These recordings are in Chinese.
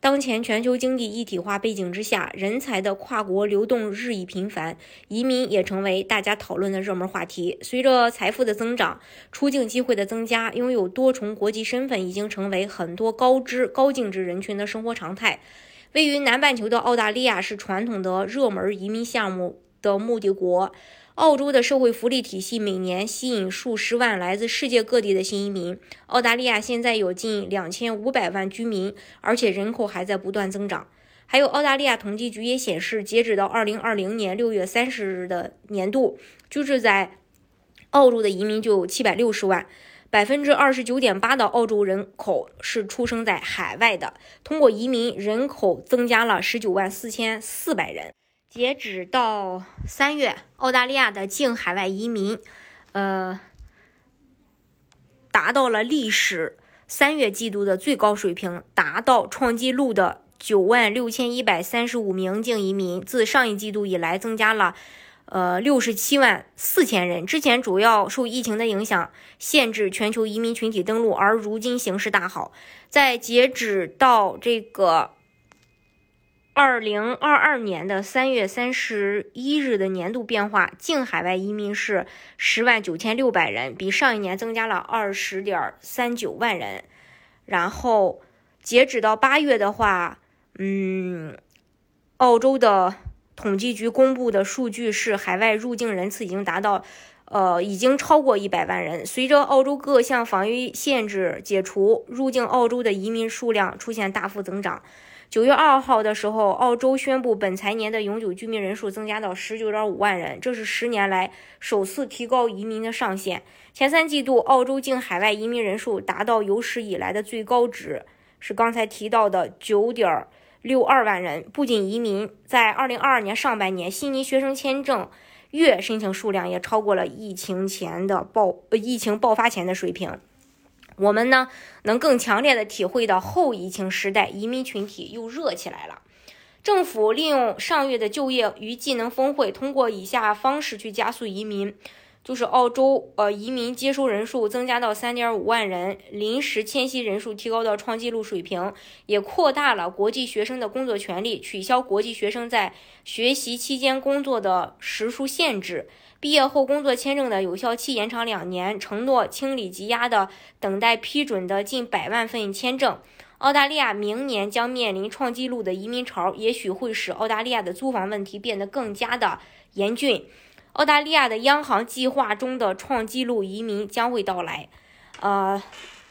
当前全球经济一体化背景之下，人才的跨国流动日益频繁，移民也成为大家讨论的热门话题。随着财富的增长，出境机会的增加，拥有多重国籍身份已经成为很多高知高净值人群的生活常态。位于南半球的澳大利亚是传统的热门移民项目的目的国。澳洲的社会福利体系每年吸引数十万来自世界各地的新移民。澳大利亚现在有近两千五百万居民，而且人口还在不断增长。还有，澳大利亚统计局也显示，截止到二零二零年六月三十日的年度，居住在澳洲的移民就有七百六十万，百分之二十九点八的澳洲人口是出生在海外的。通过移民，人口增加了十九万四千四百人。截止到三月，澳大利亚的净海外移民，呃，达到了历史三月季度的最高水平，达到创纪录的九万六千一百三十五名净移民。自上一季度以来，增加了呃六十七万四千人。之前主要受疫情的影响，限制全球移民群体登陆，而如今形势大好，在截止到这个。二零二二年的三月三十一日的年度变化，净海外移民是十万九千六百人，比上一年增加了二十点三九万人。然后截止到八月的话，嗯，澳洲的统计局公布的数据是海外入境人次已经达到，呃，已经超过一百万人。随着澳洲各项防疫限制解除，入境澳洲的移民数量出现大幅增长。九月二号的时候，澳洲宣布本财年的永久居民人数增加到十九点五万人，这是十年来首次提高移民的上限。前三季度，澳洲境海外移民人数达到有史以来的最高值，是刚才提到的九点六二万人。不仅移民，在二零二二年上半年，悉尼学生签证月申请数量也超过了疫情前的爆呃疫情爆发前的水平。我们呢，能更强烈的体会到后疫情时代移民群体又热起来了。政府利用上月的就业与技能峰会，通过以下方式去加速移民：就是澳洲呃移民接收人数增加到三点五万人，临时迁徙人数提高到创纪录水平，也扩大了国际学生的工作权利，取消国际学生在学习期间工作的时数限制。毕业后工作签证的有效期延长两年，承诺清理积压的等待批准的近百万份签证。澳大利亚明年将面临创纪录的移民潮，也许会使澳大利亚的租房问题变得更加的严峻。澳大利亚的央行计划中的创纪录移民将会到来。呃，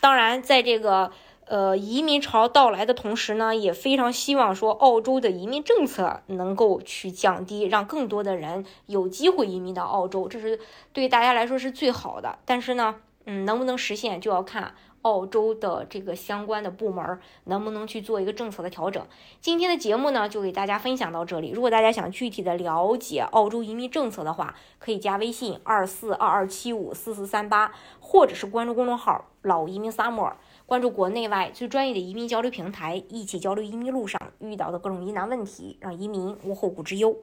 当然，在这个。呃，移民潮到来的同时呢，也非常希望说澳洲的移民政策能够去降低，让更多的人有机会移民到澳洲，这是对大家来说是最好的。但是呢，嗯，能不能实现就要看澳洲的这个相关的部门能不能去做一个政策的调整。今天的节目呢，就给大家分享到这里。如果大家想具体的了解澳洲移民政策的话，可以加微信二四二二七五四四三八，或者是关注公众号“老移民 summer”。关注国内外最专业的移民交流平台，一起交流移民路上遇到的各种疑难问题，让移民无后顾之忧。